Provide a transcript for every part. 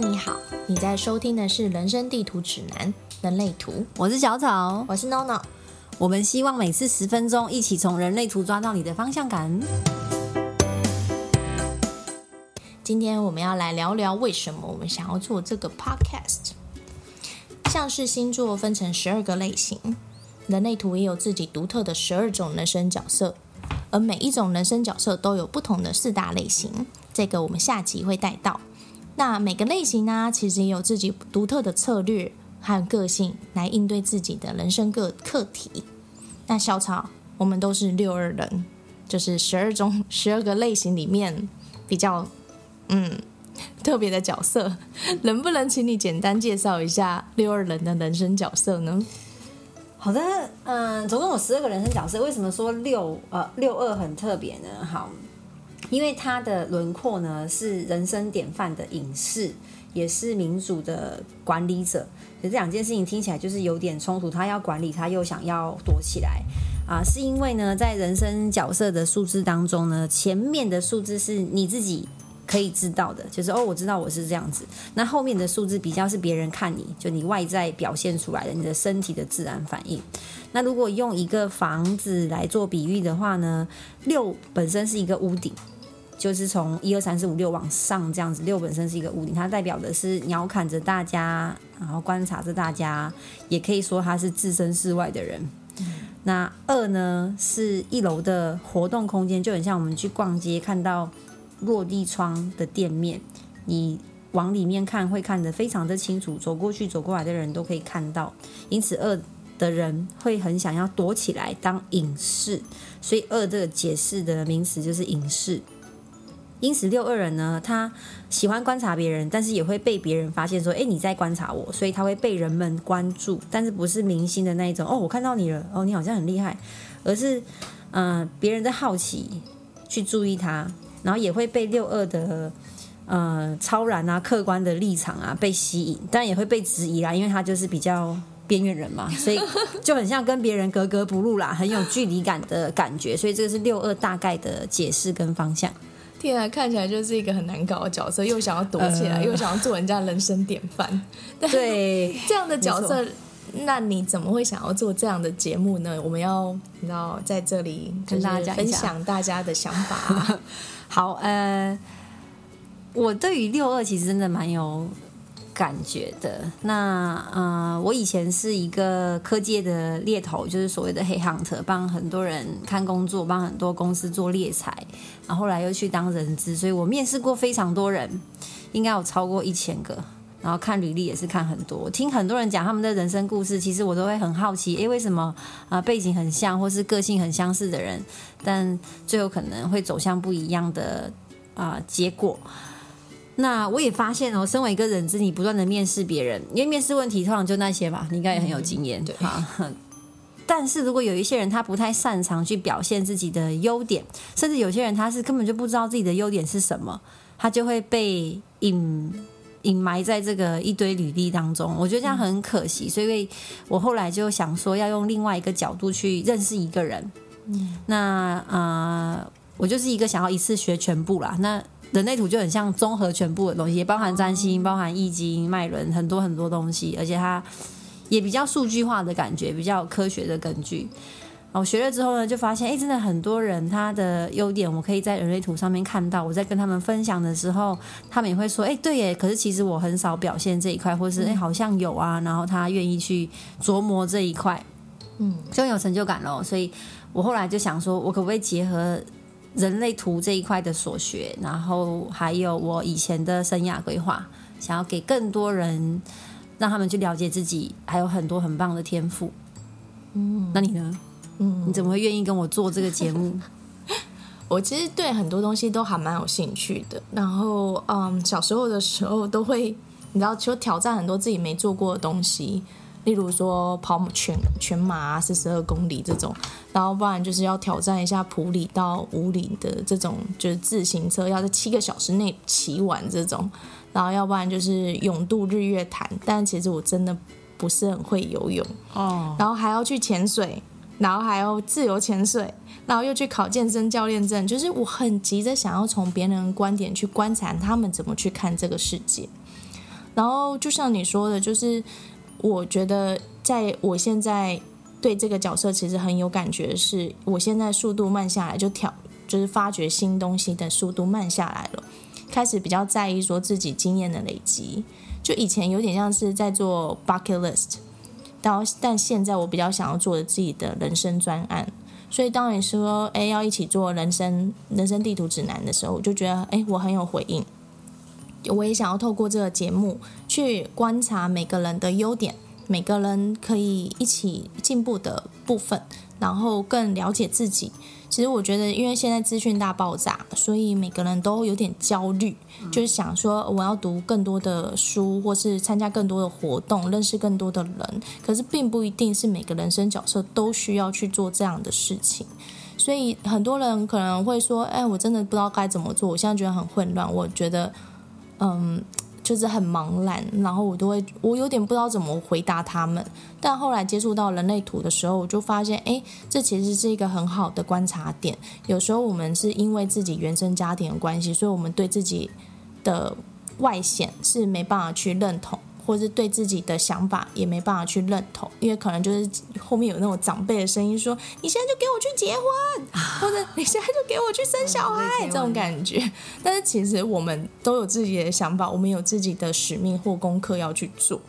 的你好，你在收听的是《人生地图指南：人类图》，我是小草，我是 NONO。我们希望每次十分钟，一起从人类图抓到你的方向感。今天我们要来聊聊为什么我们想要做这个 podcast。像是星座分成十二个类型，人类图也有自己独特的十二种人生角色，而每一种人生角色都有不同的四大类型，这个我们下集会带到。那每个类型呢，其实也有自己独特的策略和个性来应对自己的人生个课题。那小草，我们都是六二人，就是十二中 十二个类型里面比较嗯特别的角色，能不能请你简单介绍一下六二人的人生角色呢？好的，嗯，总共有十二个人生角色，为什么说六呃六二很特别呢？好。因为他的轮廓呢是人生典范的隐士，也是民主的管理者。可这两件事情听起来就是有点冲突。他要管理，他又想要躲起来啊？是因为呢，在人生角色的数字当中呢，前面的数字是你自己可以知道的，就是哦，我知道我是这样子。那后面的数字比较是别人看你就你外在表现出来的，你的身体的自然反应。那如果用一个房子来做比喻的话呢，六本身是一个屋顶。就是从一二三四五六往上这样子，六本身是一个屋顶，它代表的是鸟瞰着大家，然后观察着大家，也可以说他是置身事外的人。那二呢，是一楼的活动空间，就很像我们去逛街看到落地窗的店面，你往里面看会看得非常的清楚，走过去走过来的人都可以看到，因此二的人会很想要躲起来当隐士，所以二这个解释的名词就是隐士。因此，六二人呢，他喜欢观察别人，但是也会被别人发现说：“哎，你在观察我。”所以他会被人们关注，但是不是明星的那一种哦，我看到你了，哦，你好像很厉害，而是嗯，别人在好奇去注意他，然后也会被六二的呃超然啊、客观的立场啊被吸引，但也会被质疑啦，因为他就是比较边缘人嘛，所以就很像跟别人格格不入啦，很有距离感的感觉，所以这个是六二大概的解释跟方向。天啊，看起来就是一个很难搞的角色，又想要躲起来，又想要做人家人生典范。对，这样的角色，那你怎么会想要做这样的节目呢？我们要你知道，在这里跟大家分享大家的想法。好，呃，我对于六二其实真的蛮有。感觉的那呃，我以前是一个科技的猎头，就是所谓的黑 hunter，帮很多人看工作，帮很多公司做猎才，然后后来又去当人资，所以我面试过非常多人，应该有超过一千个，然后看履历也是看很多，听很多人讲他们的人生故事，其实我都会很好奇，诶，为什么啊背景很像或是个性很相似的人，但最后可能会走向不一样的啊结果。那我也发现哦，身为一个人资，你不断的面试别人，因为面试问题通常就那些嘛，你应该也很有经验，对哈。但是如果有一些人他不太擅长去表现自己的优点，甚至有些人他是根本就不知道自己的优点是什么，他就会被隐隐埋在这个一堆履历当中。我觉得这样很可惜，所以我后来就想说，要用另外一个角度去认识一个人。嗯，那啊，我就是一个想要一次学全部啦。那人类图就很像综合全部的东西，也包含占星、包含易经、脉轮，很多很多东西，而且它也比较数据化的感觉，比较科学的根据。我学了之后呢，就发现，哎，真的很多人他的优点，我可以在人类图上面看到。我在跟他们分享的时候，他们也会说，哎，对耶。可是其实我很少表现这一块，或是哎，好像有啊。然后他愿意去琢磨这一块，嗯，就有成就感咯。所以我后来就想说，我可不可以结合？人类图这一块的所学，然后还有我以前的生涯规划，想要给更多人，让他们去了解自己，还有很多很棒的天赋。嗯，那你呢？嗯，你怎么会愿意跟我做这个节目？我其实对很多东西都还蛮有兴趣的。然后，嗯，小时候的时候都会，你知道，就挑战很多自己没做过的东西。例如说跑全全马四十二公里这种，然后不然就是要挑战一下普里到五里的这种，就是自行车要在七个小时内骑完这种，然后要不然就是勇渡日月潭，但其实我真的不是很会游泳哦，然后还要去潜水，然后还要自由潜水，然后又去考健身教练证，就是我很急着想要从别人的观点去观察他们怎么去看这个世界。然后就像你说的，就是我觉得在我现在对这个角色其实很有感觉，是我现在速度慢下来，就挑就是发掘新东西的速度慢下来了，开始比较在意说自己经验的累积。就以前有点像是在做 bucket list，到但现在我比较想要做自己的人生专案。所以当你说哎要一起做人生人生地图指南的时候，我就觉得哎我很有回应。我也想要透过这个节目去观察每个人的优点，每个人可以一起进步的部分，然后更了解自己。其实我觉得，因为现在资讯大爆炸，所以每个人都有点焦虑，就是想说我要读更多的书，或是参加更多的活动，认识更多的人。可是并不一定是每个人生角色都需要去做这样的事情。所以很多人可能会说：“哎，我真的不知道该怎么做，我现在觉得很混乱。”我觉得。嗯，就是很茫然，然后我都会，我有点不知道怎么回答他们。但后来接触到人类图的时候，我就发现，哎，这其实是一个很好的观察点。有时候我们是因为自己原生家庭的关系，所以我们对自己的外显是没办法去认同。或是对自己的想法也没办法去认同，因为可能就是后面有那种长辈的声音说：“你现在就给我去结婚，或者你现在就给我去生小孩。”这种感觉。但是其实我们都有自己的想法，我们有自己的使命或功课要去做。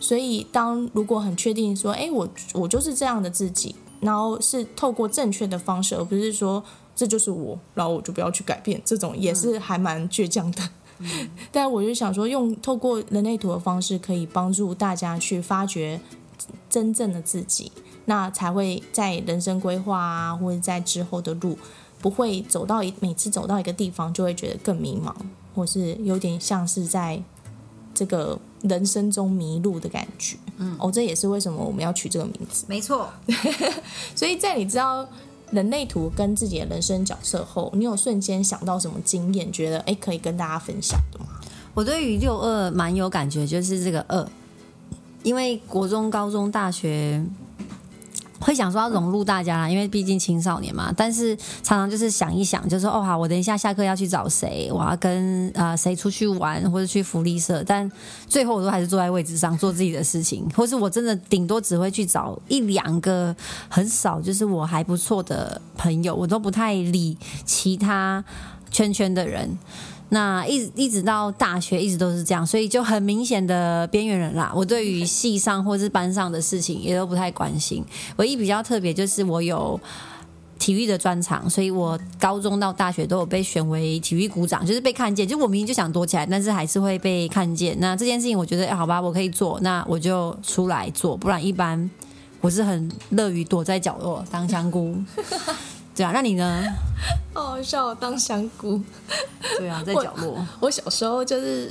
所以，当如果很确定说：“哎，我我就是这样的自己”，然后是透过正确的方式，而不是说这就是我，然后我就不要去改变，这种也是还蛮倔强的。但我就想说，用透过人类图的方式，可以帮助大家去发掘真正的自己，那才会在人生规划啊，或者在之后的路，不会走到一每次走到一个地方就会觉得更迷茫，或是有点像是在这个人生中迷路的感觉。嗯，哦，这也是为什么我们要取这个名字。没错，所以在你知道。人类图跟自己的人生角色后，你有瞬间想到什么经验，觉得哎可以跟大家分享的吗？我对于六二蛮有感觉，就是这个二，因为国中、高中、大学。会想说要融入大家啦，因为毕竟青少年嘛。但是常常就是想一想，就说哦好，我等一下下课要去找谁，我要跟啊谁出去玩或者去福利社。但最后我都还是坐在位置上做自己的事情，或是我真的顶多只会去找一两个很少，就是我还不错的朋友，我都不太理其他圈圈的人。那一一直到大学，一直都是这样，所以就很明显的边缘人啦。我对于系上或是班上的事情也都不太关心。唯一比较特别就是我有体育的专长，所以我高中到大学都有被选为体育股长，就是被看见。就我明明就想躲起来，但是还是会被看见。那这件事情我觉得，好吧，我可以做，那我就出来做。不然一般我是很乐于躲在角落当香菇。对啊，那你呢？好好笑，当香菇。对啊，在角落。我小时候就是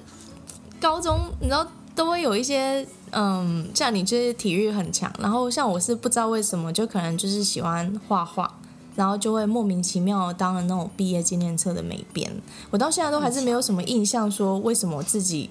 高中，你知道都会有一些，嗯，像你就是体育很强，然后像我是不知道为什么，就可能就是喜欢画画，然后就会莫名其妙当了那种毕业纪念册的美编。我到现在都还是没有什么印象，说为什么自己。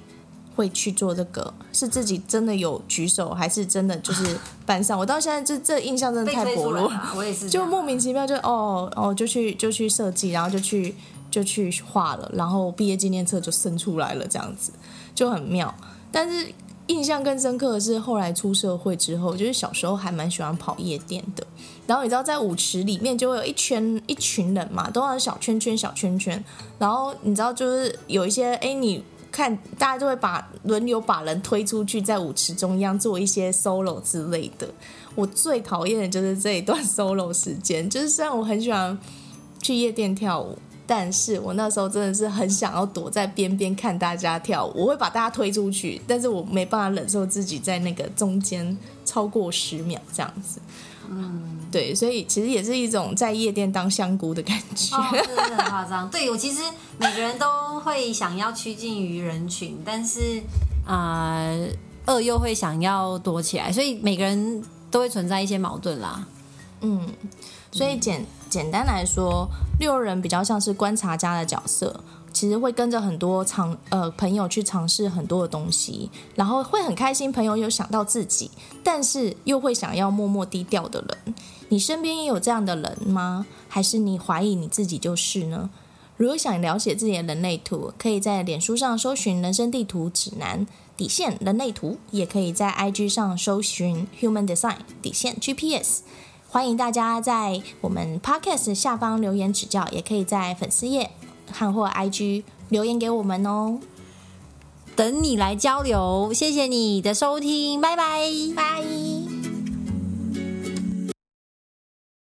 会去做这个，是自己真的有举手，还是真的就是班上？我到现在这这印象真的太薄弱，我也是，就莫名其妙就哦哦就去就去设计，然后就去就去画了，然后毕业纪念册就生出来了，这样子就很妙。但是印象更深刻的是后来出社会之后，就是小时候还蛮喜欢跑夜店的，然后你知道在舞池里面就会有一圈一群人嘛，都是小圈圈小圈圈，然后你知道就是有一些哎你。看，大家就会把轮流把人推出去，在舞池中央做一些 solo 之类的。我最讨厌的就是这一段 solo 时间。就是虽然我很喜欢去夜店跳舞，但是我那时候真的是很想要躲在边边看大家跳舞。我会把大家推出去，但是我没办法忍受自己在那个中间超过十秒这样子。嗯，对，所以其实也是一种在夜店当香菇的感觉，真的很夸张。对我其实每个人都会想要趋近于人群，但是啊，二又会想要躲起来，所以每个人都会存在一些矛盾啦。嗯，所以简简单来说，六人比较像是观察家的角色。其实会跟着很多尝呃朋友去尝试很多的东西，然后会很开心。朋友有想到自己，但是又会想要默默低调的人。你身边也有这样的人吗？还是你怀疑你自己就是呢？如果想了解自己的人类图，可以在脸书上搜寻“人生地图指南”底线人类图，也可以在 IG 上搜寻 “Human Design” 底线 GPS。欢迎大家在我们 Podcast 下方留言指教，也可以在粉丝页和或 IG 留言给我们哦。等你来交流，谢谢你的收听，拜拜。拜。